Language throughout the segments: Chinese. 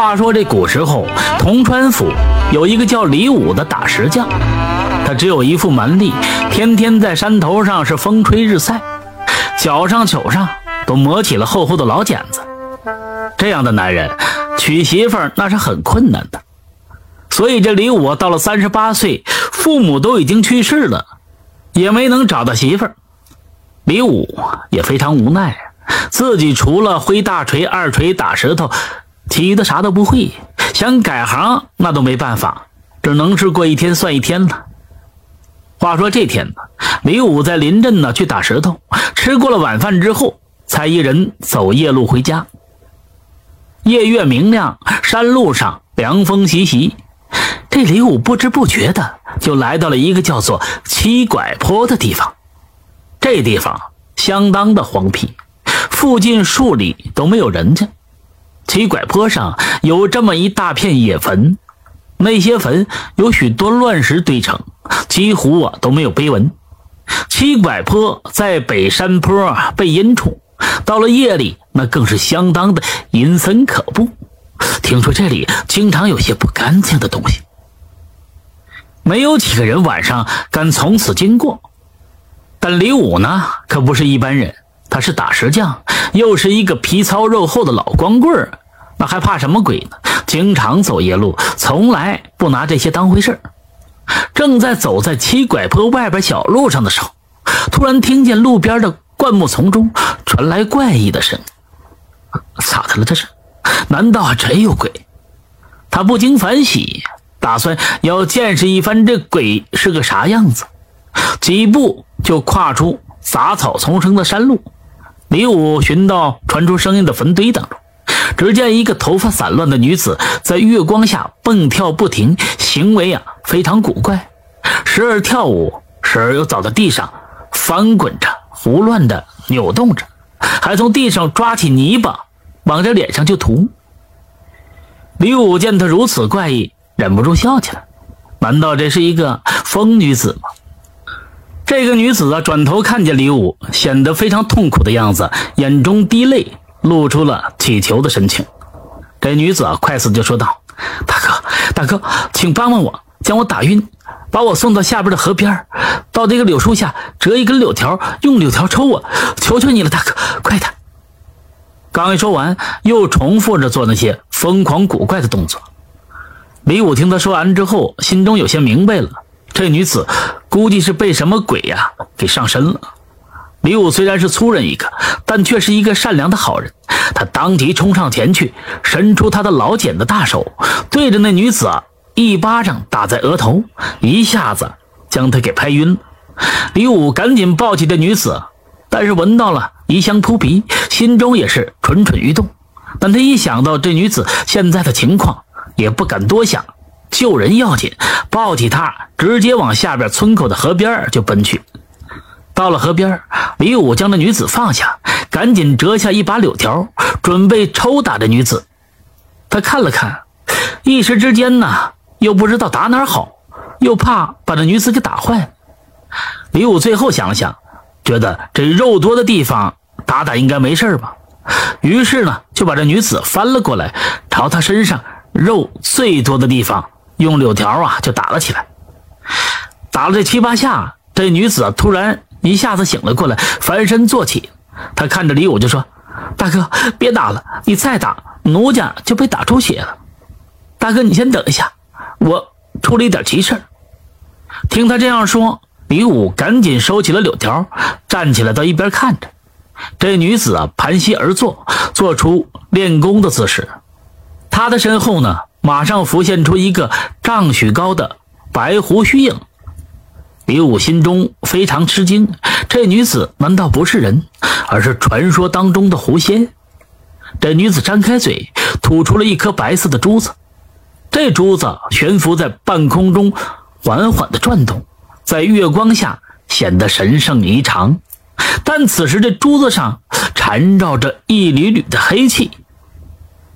话说这古时候，铜川府有一个叫李武的打石匠，他只有一副蛮力，天天在山头上是风吹日晒，脚上手上都磨起了厚厚的老茧子。这样的男人娶媳妇那是很困难的，所以这李武到了三十八岁，父母都已经去世了，也没能找到媳妇。李武也非常无奈，自己除了挥大锤、二锤打石头。其余的啥都不会，想改行那都没办法，只能是过一天算一天了。话说这天呢，李武在临镇呢去打石头，吃过了晚饭之后，才一人走夜路回家。夜月明亮，山路上凉风习习，这李武不知不觉的就来到了一个叫做七拐坡的地方。这地方相当的荒僻，附近数里都没有人家。七拐坡上有这么一大片野坟，那些坟有许多乱石堆成，几乎啊都没有碑文。七拐坡在北山坡背阴处，到了夜里那更是相当的阴森可怖。听说这里经常有些不干净的东西，没有几个人晚上敢从此经过。但李武呢，可不是一般人，他是打石匠，又是一个皮糙肉厚的老光棍儿。那还怕什么鬼呢？经常走夜路，从来不拿这些当回事正在走在七拐坡外边小路上的时候，突然听见路边的灌木丛中传来怪异的声音。咋的了？这是？难道真有鬼？他不禁反喜，打算要见识一番这鬼是个啥样子。几步就跨出杂草丛生的山路，李武寻到传出声音的坟堆当中。只见一个头发散乱的女子在月光下蹦跳不停，行为啊非常古怪，时而跳舞，时而又倒在地上翻滚着，胡乱的扭动着，还从地上抓起泥巴往这脸上就涂。李武见她如此怪异，忍不住笑起来。难道这是一个疯女子吗？这个女子啊，转头看见李武，显得非常痛苦的样子，眼中滴泪。露出了乞求的神情，这女子啊，快速就说道：“大哥，大哥，请帮帮我，将我打晕，把我送到下边的河边到这个柳树下折一根柳条，用柳条抽我，求求你了，大哥，快点！”刚一说完，又重复着做那些疯狂古怪的动作。李武听他说完之后，心中有些明白了，这女子估计是被什么鬼呀给上身了。李武虽然是粗人一个，但却是一个善良的好人。他当即冲上前去，伸出他的老茧的大手，对着那女子啊一巴掌打在额头，一下子将她给拍晕了。李武赶紧抱起这女子，但是闻到了异香扑鼻，心中也是蠢蠢欲动。但他一想到这女子现在的情况，也不敢多想，救人要紧，抱起她直接往下边村口的河边就奔去。到了河边，李武将那女子放下，赶紧折下一把柳条，准备抽打这女子。他看了看，一时之间呢，又不知道打哪好，又怕把这女子给打坏。李武最后想了想，觉得这肉多的地方打打应该没事吧，于是呢，就把这女子翻了过来，朝她身上肉最多的地方用柳条啊就打了起来。打了这七八下，这女子突然。一下子醒了过来，翻身坐起。她看着李武就说：“大哥，别打了，你再打，奴家就被打出血了。大哥，你先等一下，我出了一点急事。”听他这样说，李武赶紧收起了柳条，站起来到一边看着。这女子啊，盘膝而坐，做出练功的姿势。他的身后呢，马上浮现出一个丈许高的白胡须影。李武心中非常吃惊，这女子难道不是人，而是传说当中的狐仙？这女子张开嘴，吐出了一颗白色的珠子，这珠子悬浮在半空中，缓缓地转动，在月光下显得神圣异常。但此时这珠子上缠绕着一缕缕的黑气，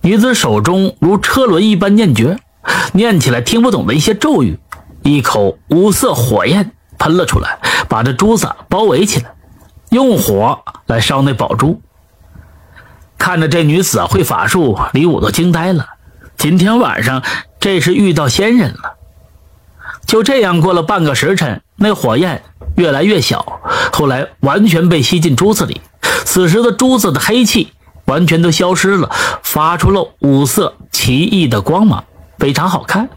女子手中如车轮一般念诀，念起来听不懂的一些咒语，一口五色火焰。喷了出来，把这珠子包围起来，用火来烧那宝珠。看着这女子会法术，李武都惊呆了。今天晚上这是遇到仙人了。就这样过了半个时辰，那火焰越来越小，后来完全被吸进珠子里。此时的珠子的黑气完全都消失了，发出了五色奇异的光芒，非常好看。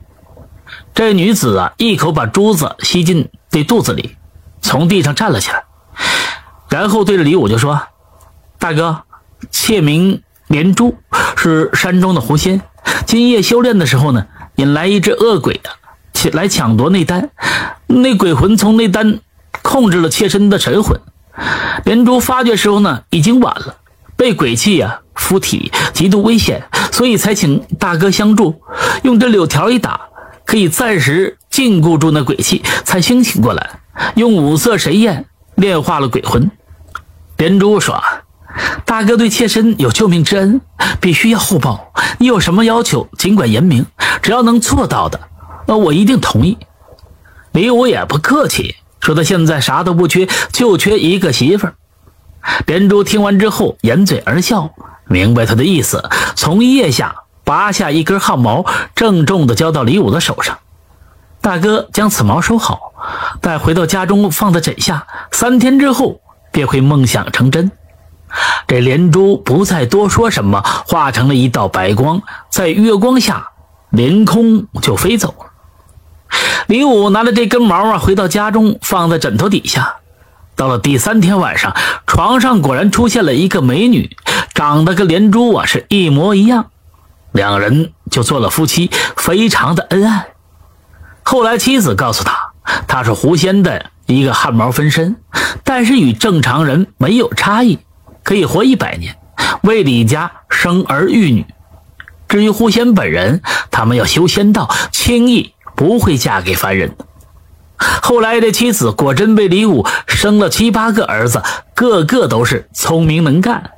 这女子啊，一口把珠子吸进这肚子里，从地上站了起来，然后对着李武就说：“大哥，妾名连珠，是山中的狐仙。今夜修炼的时候呢，引来一只恶鬼啊。”起来抢夺内丹，那鬼魂从内丹控制了妾身的神魂。连珠发觉时候呢，已经晚了，被鬼气呀附体，极度危险，所以才请大哥相助，用这柳条一打，可以暂时禁锢住那鬼气，才清醒过来，用五色神焰炼化了鬼魂。连珠说：“大哥对妾身有救命之恩，必须要厚报。你有什么要求，尽管言明，只要能做到的。”那我一定同意。李武也不客气，说他现在啥都不缺，就缺一个媳妇儿。连珠听完之后，掩嘴而笑，明白他的意思，从腋下拔下一根汗毛，郑重地交到李武的手上。大哥将此毛收好，带回到家中，放在枕下。三天之后，便会梦想成真。这连珠不再多说什么，化成了一道白光，在月光下凌空就飞走了。李武拿着这根毛啊，回到家中，放在枕头底下。到了第三天晚上，床上果然出现了一个美女，长得跟连珠啊是一模一样，两人就做了夫妻，非常的恩爱。后来妻子告诉他，他是狐仙的一个汗毛分身，但是与正常人没有差异，可以活一百年，为李家生儿育女。至于狐仙本人，他们要修仙道，轻易。不会嫁给凡人。后来这妻子果真被李武生了七八个儿子，个个都是聪明能干。